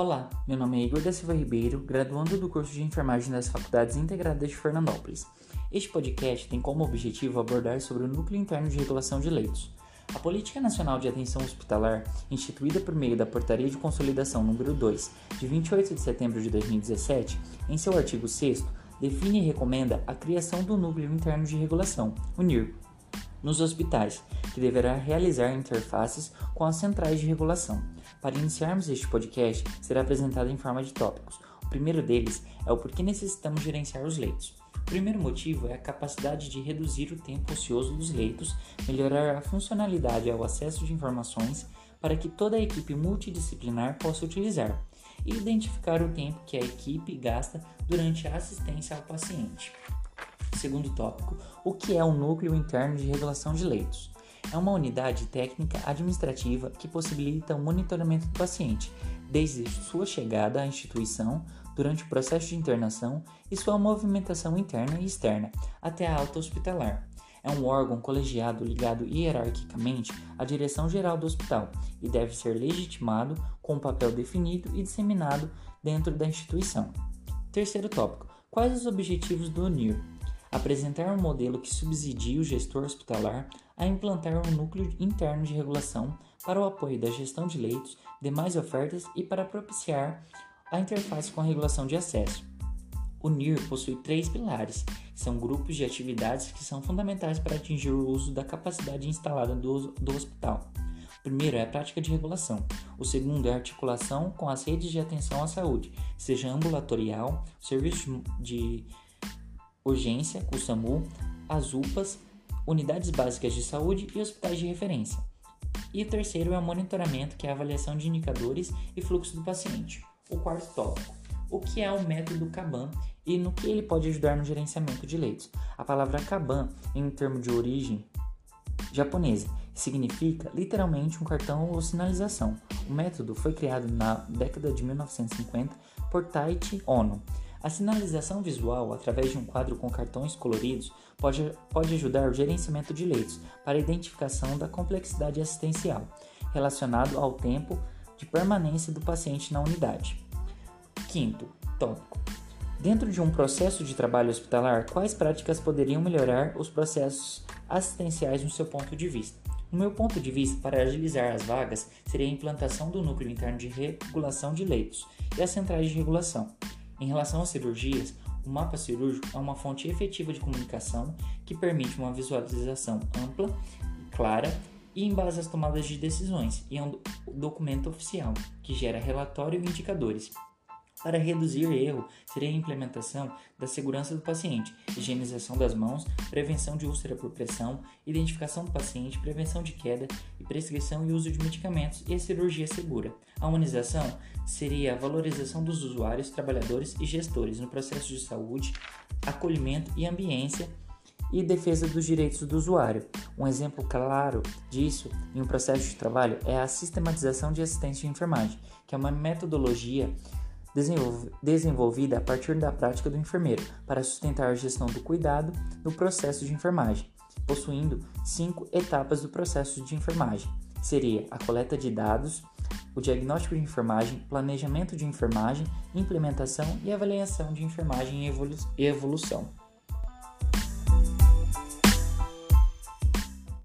Olá, meu nome é Igor da Silva Ribeiro, graduando do curso de enfermagem das Faculdades Integradas de Fernandópolis. Este podcast tem como objetivo abordar sobre o núcleo interno de regulação de leitos. A Política Nacional de Atenção Hospitalar, instituída por meio da Portaria de Consolidação número 2, de 28 de setembro de 2017, em seu artigo 6 define e recomenda a criação do Núcleo Interno de Regulação, o NIR, nos hospitais, que deverá realizar interfaces com as centrais de regulação. Para iniciarmos este podcast, será apresentado em forma de tópicos. O primeiro deles é o porquê necessitamos gerenciar os leitos. O primeiro motivo é a capacidade de reduzir o tempo ocioso dos leitos, melhorar a funcionalidade ao acesso de informações para que toda a equipe multidisciplinar possa utilizar e identificar o tempo que a equipe gasta durante a assistência ao paciente. Segundo tópico, o que é o Núcleo Interno de Regulação de Leitos? É uma unidade técnica administrativa que possibilita o monitoramento do paciente, desde sua chegada à instituição, durante o processo de internação e sua movimentação interna e externa, até a alta hospitalar. É um órgão colegiado ligado hierarquicamente à direção geral do hospital e deve ser legitimado com um papel definido e disseminado dentro da instituição. Terceiro tópico: quais os objetivos do NIR? Apresentar um modelo que subsidie o gestor hospitalar a implantar um núcleo interno de regulação para o apoio da gestão de leitos, demais ofertas e para propiciar a interface com a regulação de acesso. O NIR possui três pilares, que são grupos de atividades que são fundamentais para atingir o uso da capacidade instalada do, do hospital. O primeiro é a prática de regulação. O segundo é a articulação com as redes de atenção à saúde, seja ambulatorial, serviço de urgência, o SAMU, as UPAs, unidades básicas de saúde e hospitais de referência. E o terceiro é o monitoramento, que é a avaliação de indicadores e fluxo do paciente. O quarto tópico, o que é o método Kaban e no que ele pode ajudar no gerenciamento de leitos. A palavra Kaban, em um termo de origem japonesa, significa literalmente um cartão ou sinalização. O método foi criado na década de 1950 por Taichi Ono a sinalização visual, através de um quadro com cartões coloridos, pode, pode ajudar o gerenciamento de leitos para a identificação da complexidade assistencial, relacionado ao tempo de permanência do paciente na unidade. Quinto tópico. Dentro de um processo de trabalho hospitalar, quais práticas poderiam melhorar os processos assistenciais no seu ponto de vista? No meu ponto de vista, para agilizar as vagas, seria a implantação do núcleo interno de regulação de leitos e as centrais de regulação. Em relação às cirurgias, o mapa cirúrgico é uma fonte efetiva de comunicação que permite uma visualização ampla, clara e em base às tomadas de decisões, e é um documento oficial que gera relatório e indicadores. Para reduzir erro, seria a implementação da segurança do paciente, higienização das mãos, prevenção de úlcera por pressão, identificação do paciente, prevenção de queda e prescrição e uso de medicamentos e cirurgia segura. A humanização seria a valorização dos usuários, trabalhadores e gestores no processo de saúde, acolhimento e ambiência e defesa dos direitos do usuário. Um exemplo claro disso em um processo de trabalho é a sistematização de assistência de enfermagem, que é uma metodologia desenvolvida a partir da prática do enfermeiro para sustentar a gestão do cuidado no processo de enfermagem, possuindo cinco etapas do processo de enfermagem. Seria a coleta de dados, o diagnóstico de enfermagem, planejamento de enfermagem, implementação e avaliação de enfermagem e evolução.